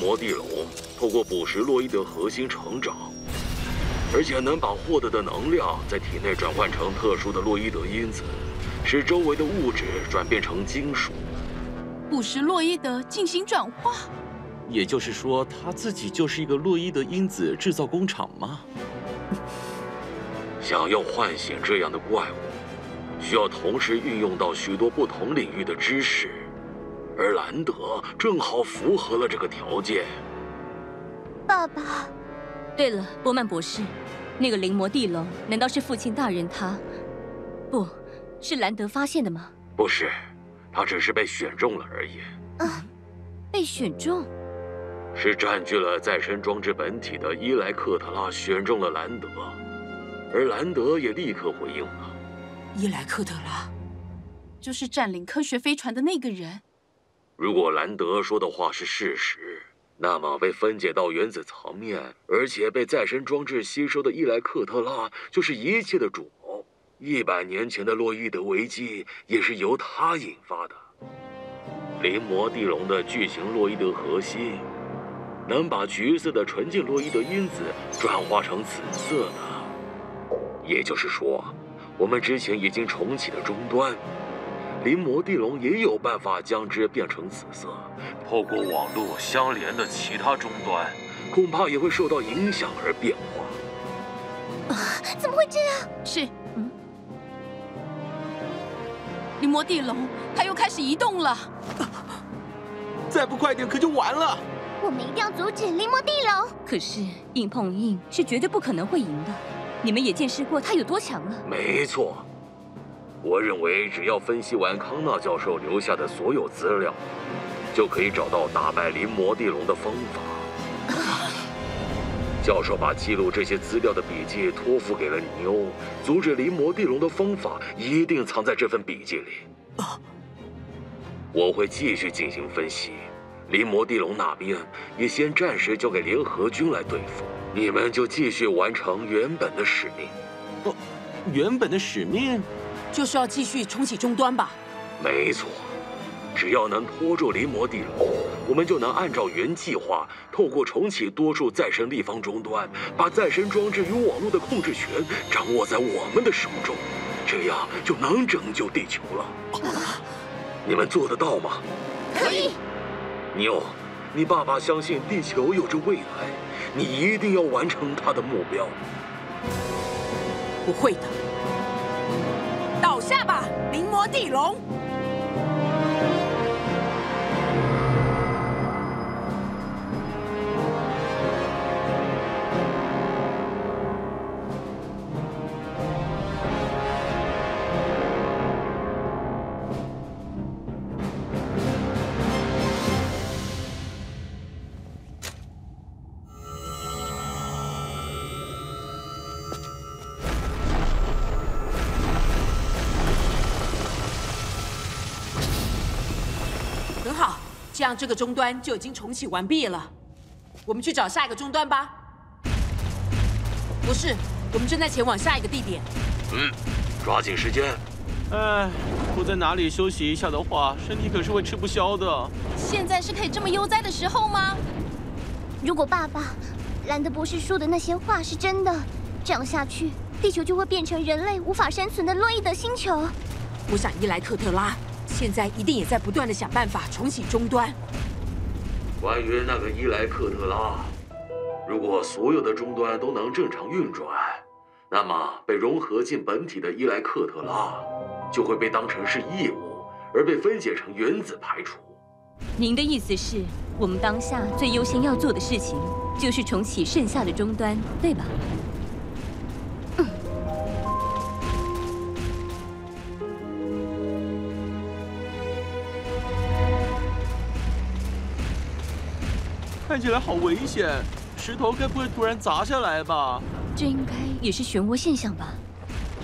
魔地龙透过捕食洛伊德核心成长，而且能把获得的能量在体内转换成特殊的洛伊德因子，使周围的物质转变成金属。捕食洛伊德进行转化，也就是说，他自己就是一个洛伊德因子制造工厂吗？想要唤醒这样的怪物。需要同时运用到许多不同领域的知识，而兰德正好符合了这个条件。爸爸，对了，波曼博士，那个灵魔地龙难道是父亲大人他？不是兰德发现的吗？不是，他只是被选中了而已。啊，被选中？是占据了再生装置本体的伊莱克特拉选中了兰德，而兰德也立刻回应了。伊莱克特拉，就是占领科学飞船的那个人。如果兰德说的话是事实，那么被分解到原子层面，而且被再生装置吸收的伊莱克特拉，就是一切的主谋。一百年前的洛伊德危机也是由他引发的。灵魔地龙的巨型洛伊德核心，能把橘色的纯净洛伊德因子转化成紫色的，也就是说。我们之前已经重启的终端，灵魔地龙也有办法将之变成紫色。透过网络相连的其他终端，恐怕也会受到影响而变化。啊，怎么会这样？是，嗯，临魔地龙，它又开始移动了。再不快点，可就完了。我们一定要阻止临魔地龙。可是硬碰硬是绝对不可能会赢的。你们也见识过他有多强了。没错，我认为只要分析完康纳教授留下的所有资料，就可以找到打败临魔地龙的方法。教授把记录这些资料的笔记托付给了你哦，阻止临魔地龙的方法一定藏在这份笔记里。我会继续进行分析，临魔地龙那边也先暂时交给联合军来对付。你们就继续完成原本的使命。不，原本的使命就是要继续重启终端吧？没错，只要能拖住临魔地牢，我们就能按照原计划，透过重启多数再生立方终端，把再生装置与网络的控制权掌握在我们的手中，这样就能拯救地球了。你们做得到吗？可以。妞，你爸爸相信地球有着未来。你一定要完成他的目标。不会的，倒下吧，临摹地龙！这样，这个终端就已经重启完毕了。我们去找下一个终端吧。不是，我们正在前往下一个地点。嗯，抓紧时间。哎，不在哪里休息一下的话，身体可是会吃不消的。现在是可以这么悠哉的时候吗？如果爸爸兰德博士说的那些话是真的，这样下去，地球就会变成人类无法生存的洛伊德星球。我想伊莱克特拉。现在一定也在不断的想办法重启终端。关于那个伊莱克特拉，如果所有的终端都能正常运转，那么被融合进本体的伊莱克特拉就会被当成是异物，而被分解成原子排除。您的意思是我们当下最优先要做的事情就是重启剩下的终端，对吧？看起来好危险，石头该不会突然砸下来吧？这应该也是漩涡现象吧？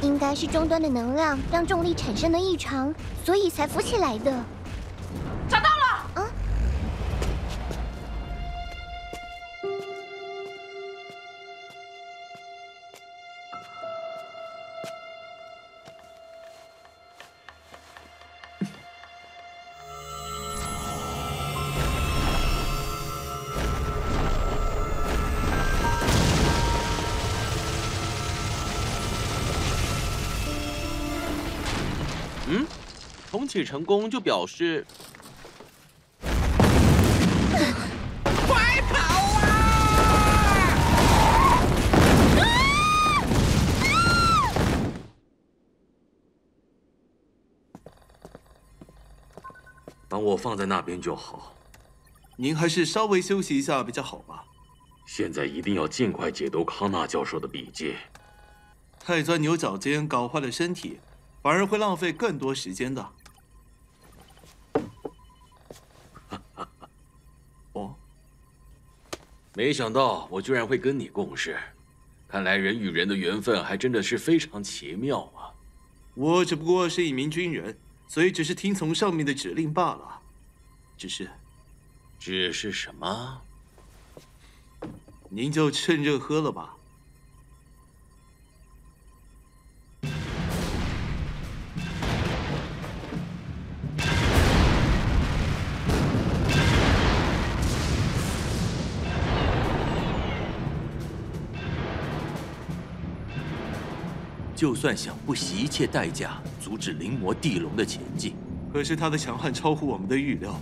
应该是终端的能量让重力产生了异常，所以才浮起来的。气成功，就表示快跑啊！把我放在那边就好。您还是稍微休息一下比较好吧。现在一定要尽快解读康纳教授的笔记。太钻牛角尖，搞坏了身体，反而会浪费更多时间的。哦，没想到我居然会跟你共事，看来人与人的缘分还真的是非常奇妙啊！我只不过是一名军人，所以只是听从上面的指令罢了。只是，只是什么？您就趁热喝了吧。就算想不惜一切代价阻止灵魔地龙的前进，可是他的强悍超乎我们的预料。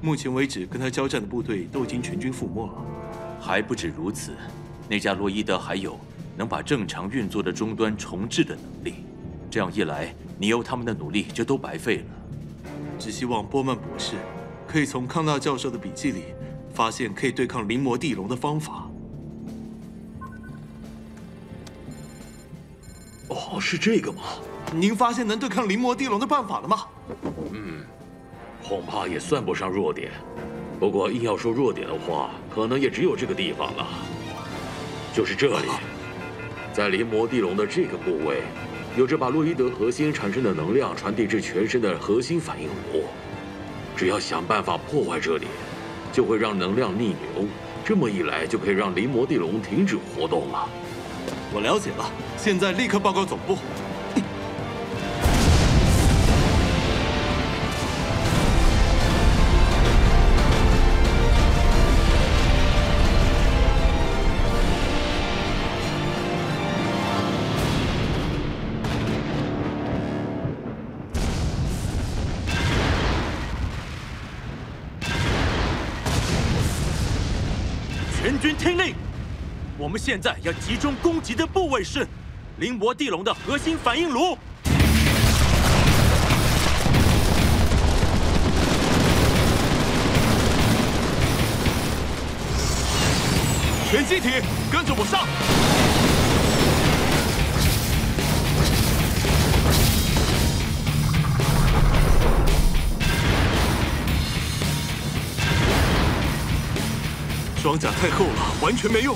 目前为止，跟他交战的部队都已经全军覆没了。还不止如此，那家洛伊德还有能把正常运作的终端重置的能力。这样一来，尼欧他们的努力就都白费了。只希望波曼博士可以从康纳教授的笔记里发现可以对抗灵魔地龙的方法。是这个吗？您发现能对抗临魔地龙的办法了吗？嗯，恐怕也算不上弱点。不过硬要说弱点的话，可能也只有这个地方了。就是这里，在临魔地龙的这个部位，有着把洛伊德核心产生的能量传递至全身的核心反应炉。只要想办法破坏这里，就会让能量逆流。这么一来，就可以让临魔地龙停止活动了。我了解了，现在立刻报告总部。我们现在要集中攻击的部位是灵魔地龙的核心反应炉。全机体跟着我上！装甲太厚了，完全没用。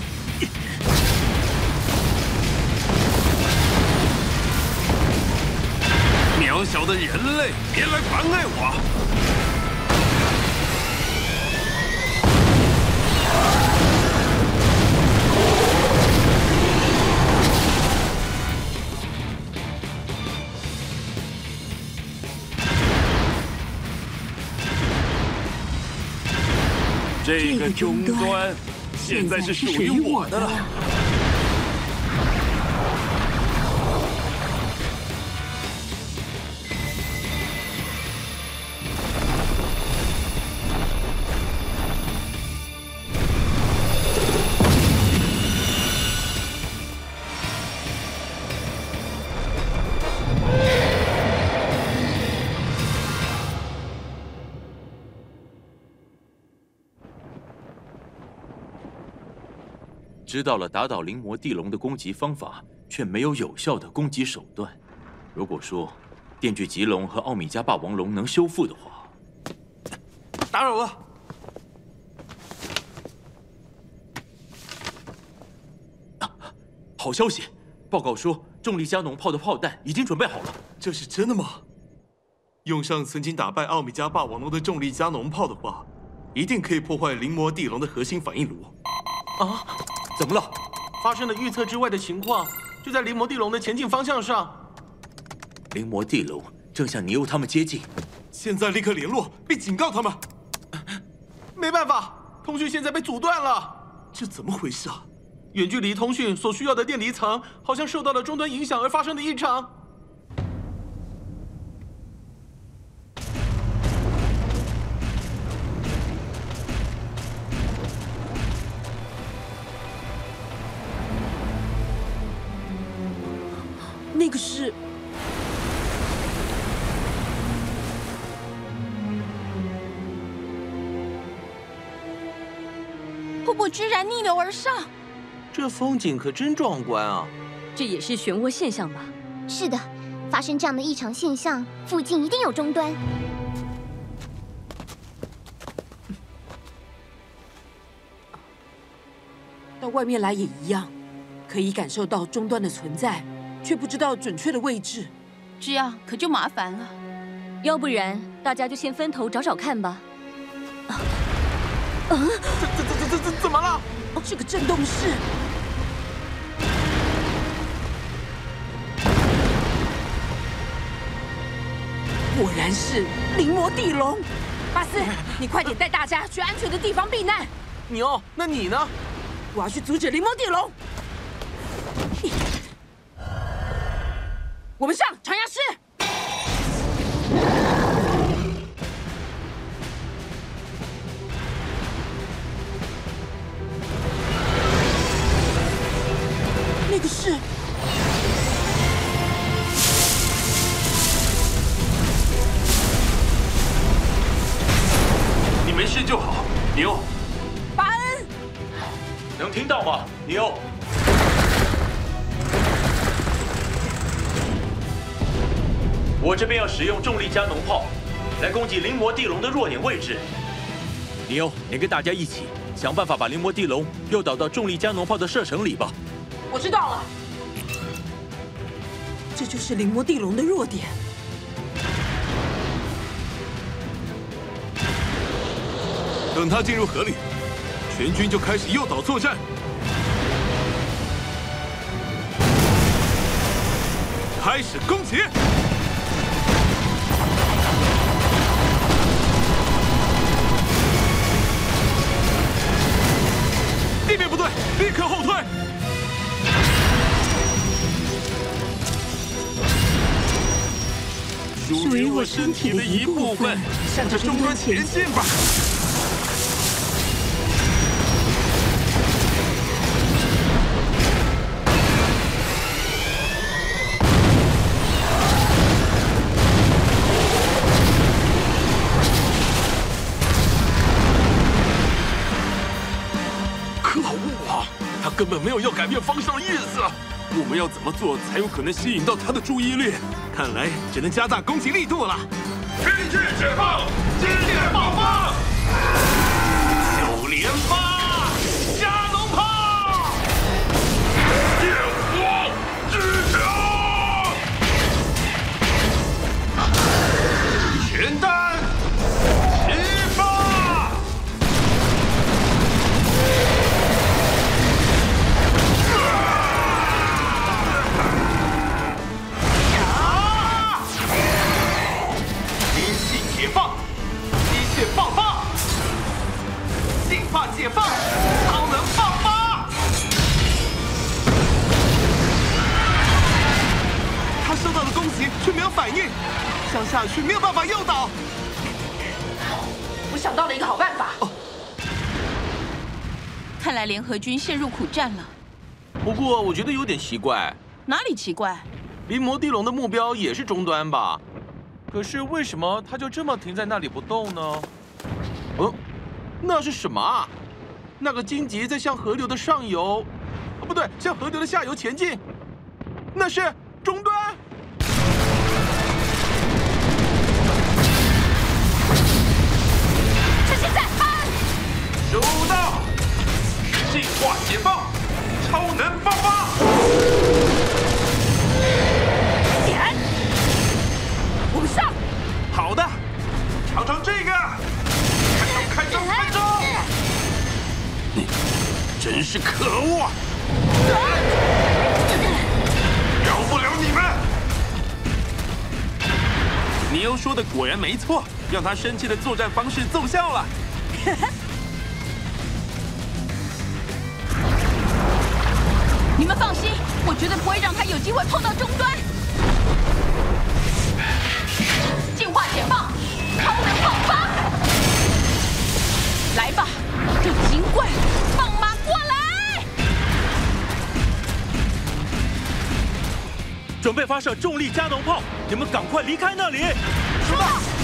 小的人类，别来妨碍我！这个终端现在是属于我的了。知道了打倒灵魔地龙的攻击方法，却没有有效的攻击手段。如果说电锯棘龙和奥米加霸王龙能修复的话，打扰了。啊，好消息！报告说重力加农炮的炮弹已经准备好了。这是真的吗？用上曾经打败奥米加霸王龙的重力加农炮的话，一定可以破坏灵魔地龙的核心反应炉。啊？怎么了？发生了预测之外的情况，就在灵魔地龙的前进方向上。灵魔地龙正向尼欧他们接近，现在立刻联络并警告他们。没办法，通讯现在被阻断了。这怎么回事啊？远距离通讯所需要的电离层好像受到了终端影响而发生的异常。居然逆流而上，这风景可真壮观啊！这也是漩涡现象吧？是的，发生这样的异常现象，附近一定有终端。到外面来也一样，可以感受到终端的存在，却不知道准确的位置。这样可就麻烦了。要不然大家就先分头找找看吧。啊！怎怎怎怎么了？哦，这个震动是……果然是灵魔地龙。巴斯，你快点带大家去安全的地方避难。牛，那你呢？我要去阻止灵魔地龙。我们上使用重力加农炮来攻击灵魔地龙的弱点位置。牛，你跟大家一起想办法把灵魔地龙诱导到重力加农炮的射程里吧。我知道了，这就是灵魔地龙的弱点。等他进入河里。全军就开始诱导作战，开始攻击！立刻后退！属于我身体的一部分，向着终端前进吧！有要改变方向的意思。我们要怎么做才有可能吸引到他的注意力？看来只能加大攻击力度了。天气解放，激烈爆发，九连发，看来联合军陷入苦战了。不过我觉得有点奇怪。哪里奇怪？离魔地龙的目标也是终端吧？可是为什么它就这么停在那里不动呢？嗯，那是什么啊？那个荆棘在向河流的上游，哦，不对，向河流的下游前进。那是解放，超能爆发。点。我们上。好的，尝尝这个。开招，开招，开招。真是可恶啊！饶不了你们！尼欧说的果然没错，让他生气的作战方式奏效了。你们放心，我绝对不会让他有机会碰到终端。进化解放，超能爆发！来吧，这精怪！准备发射重力加农炮，你们赶快离开那里！收到。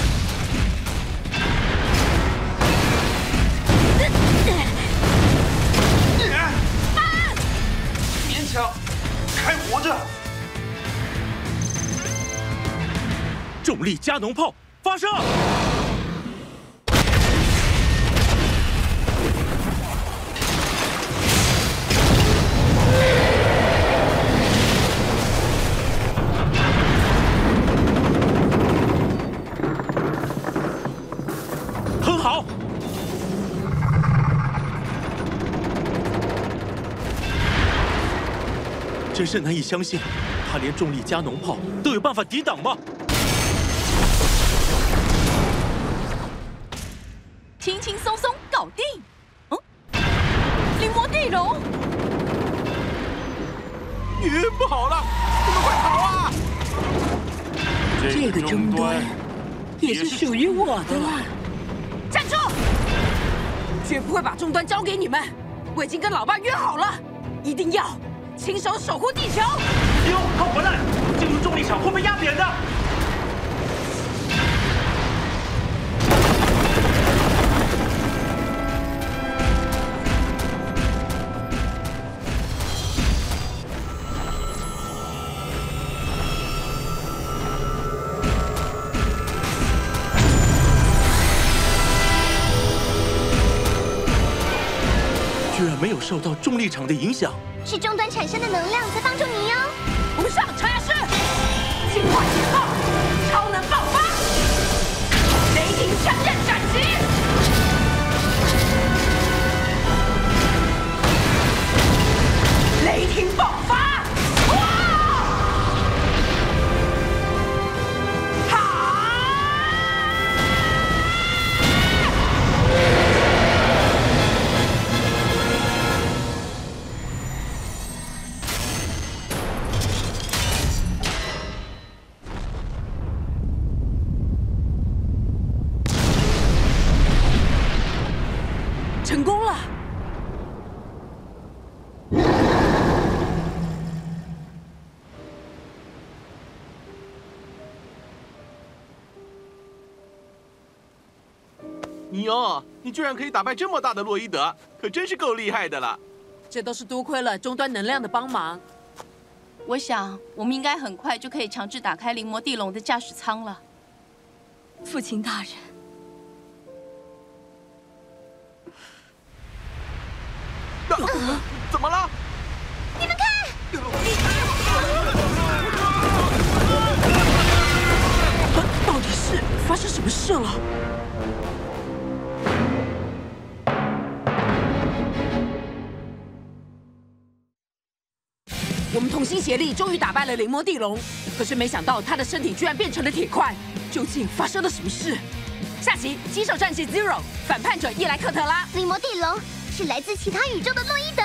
枪还活着。重力加农炮发射！真是难以相信，他连重力加农炮都有办法抵挡吗？轻轻松松搞定。嗯，临摹地龙，你不好了，你们快跑啊！这个终端也是属于我的了。站住！绝不会把终端交给你们。我已经跟老爸约好了，一定要。亲手守护地球！哟，好混蛋！进入重力场会被压扁的。居然没有受到重力场的影响。是终端产生的能量在帮助你哟。无上超压式，净化解放，超能爆发，雷霆枪刃斩击，雷霆你哦，你居然可以打败这么大的洛伊德，可真是够厉害的了。这都是多亏了终端能量的帮忙。我想，我们应该很快就可以强制打开灵魔地龙的驾驶舱了。父亲大人，啊，怎么了？你们看，到底是发生什么事了？同心协力，终于打败了灵魔地龙。可是没想到，他的身体居然变成了铁块。究竟发生了什么事？下集《棘手战士 Zero》反叛者伊莱克特拉。灵魔地龙是来自其他宇宙的洛伊德。